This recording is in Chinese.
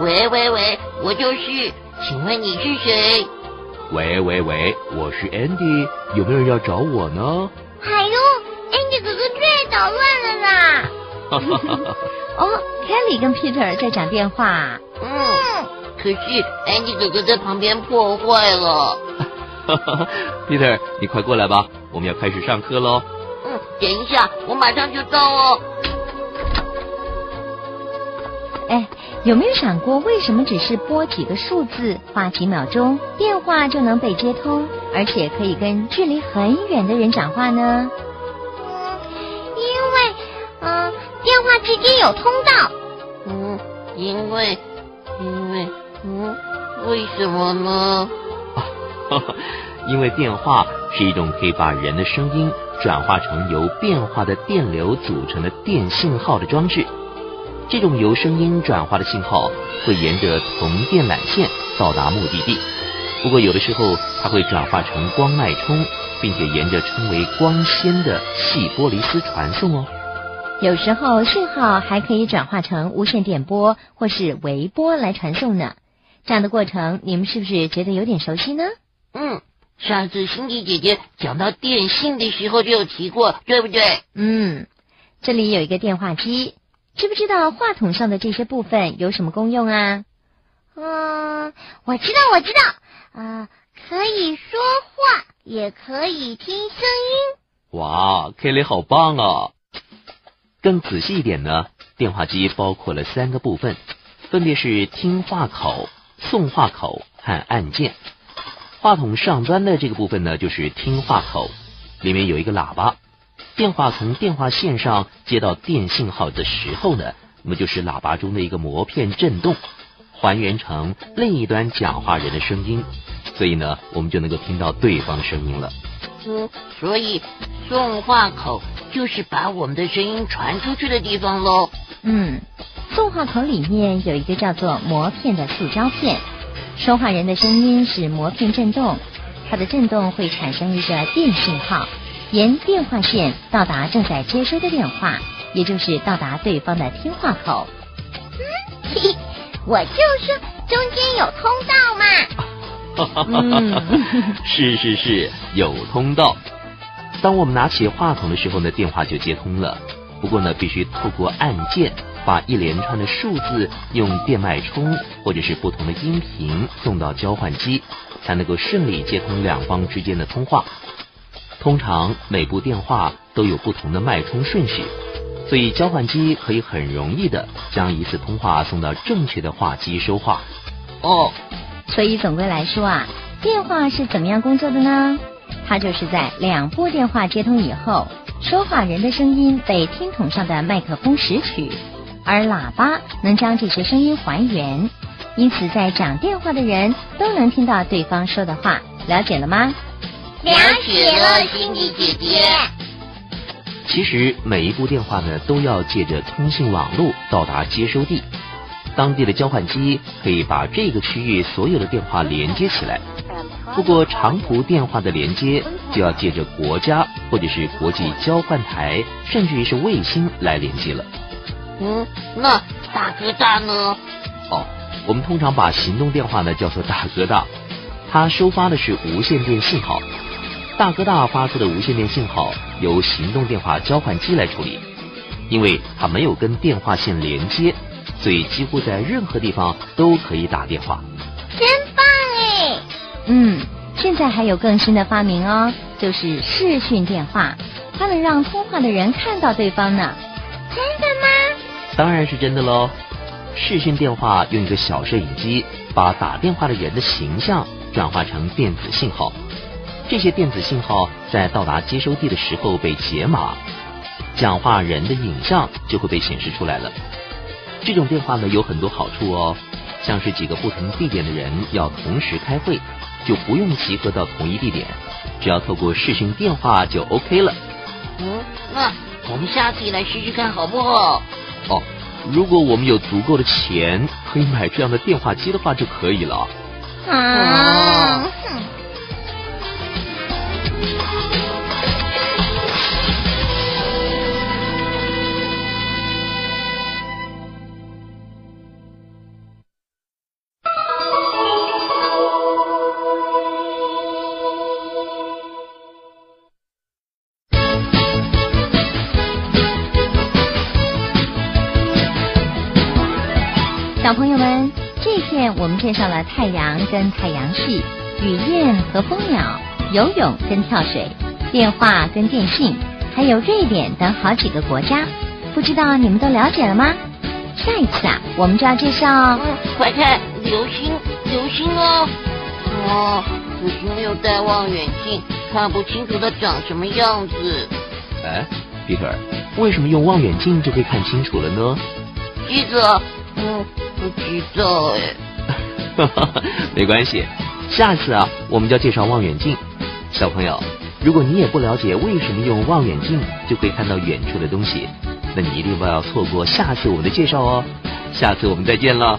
喂喂喂，我就是，请问你是谁？喂喂喂，我是 Andy，有没有人要找我呢？哎呦，Andy 哥哥最捣乱了啦！哈哈哈哈哦，Kelly 跟 Peter 在讲电话。嗯，可是 Andy 哥哥在旁边破坏了。哈 哈，Peter，你快过来吧，我们要开始上课喽。嗯，等一下，我马上就到哦。哎，有没有想过，为什么只是拨几个数字，花几秒钟，电话就能被接通，而且可以跟距离很远的人讲话呢？嗯，因为，嗯，电话之间有通道。嗯，因为，因为，嗯，为什么呢？因为电话是一种可以把人的声音转化成由变化的电流组成的电信号的装置。这种由声音转化的信号会沿着铜电缆线到达目的地。不过有的时候它会转化成光脉冲，并且沿着称为光纤的细玻璃丝传送哦。有时候信号还可以转化成无线电波或是微波来传送呢。这样的过程，你们是不是觉得有点熟悉呢？嗯，上次辛迪姐姐讲到电信的时候就有提过，对不对？嗯，这里有一个电话机，知不知道话筒上的这些部分有什么功用啊？嗯，我知道，我知道，啊、可以说话，也可以听声音。哇，Kelly 好棒啊！更仔细一点呢，电话机包括了三个部分，分别是听话口、送话口和按键。话筒上端的这个部分呢，就是听话口，里面有一个喇叭。电话从电话线上接到电信号的时候呢，那么就是喇叭中的一个膜片震动，还原成另一端讲话人的声音，所以呢，我们就能够听到对方的声音了。嗯，所以送话口就是把我们的声音传出去的地方喽。嗯，送话口里面有一个叫做膜片的塑胶片，说话人的声音是膜片震动，它的震动会产生一个电信号，沿电话线到达正在接收的电话，也就是到达对方的听话口。嗯嘿，我就说中间有通道嘛。嗯是是是，有通道。当我们拿起话筒的时候呢，电话就接通了。不过呢，必须透过按键，把一连串的数字用电脉冲或者是不同的音频送到交换机，才能够顺利接通两方之间的通话。通常每部电话都有不同的脉冲顺序，所以交换机可以很容易的将一次通话送到正确的话机收话。哦，所以总归来说啊，电话是怎么样工作的呢？它就是在两部电话接通以后，说话人的声音被听筒上的麦克风拾取，而喇叭能将这些声音还原，因此在讲电话的人都能听到对方说的话。了解了吗？了解了，辛迪姐姐。其实每一部电话呢，都要借着通信网络到达接收地。当地的交换机可以把这个区域所有的电话连接起来。不过长途电话的连接就要借着国家或者是国际交换台，甚至于是卫星来连接了。嗯，那大哥大呢？哦，我们通常把行动电话呢叫做大哥大，它收发的是无线电信号。大哥大发出的无线电信号由行动电话交换机来处理，因为它没有跟电话线连接，所以几乎在任何地方都可以打电话。真棒哎！嗯，现在还有更新的发明哦，就是视讯电话，它能让通话的人看到对方呢。真的吗？当然是真的喽。视讯电话用一个小摄影机把打电话的人的形象转化成电子信号，这些电子信号在到达接收地的时候被解码，讲话人的影像就会被显示出来了。这种电话呢有很多好处哦，像是几个不同地点的人要同时开会，就不用集合到同一地点，只要透过视讯电话就 OK 了。嗯，那我们下次也来试试看好不好？哦，如果我们有足够的钱可以买这样的电话机的话就可以了。啊，哼小朋友们，这天我们介绍了太阳跟太阳系、雨燕和蜂鸟、游泳跟跳水、电话跟电信，还有瑞典等好几个国家。不知道你们都了解了吗？下一次啊，我们就要介绍嗯，快看，流星，流星哦！哦，可惜没有带望远镜，看不清楚它长什么样子。哎，皮特，为什么用望远镜就可以看清楚了呢？这个，嗯，不知道哎。没关系，下次啊，我们就要介绍望远镜。小朋友，如果你也不了解为什么用望远镜就可以看到远处的东西，那你一定不要错过下次我们的介绍哦。下次我们再见了。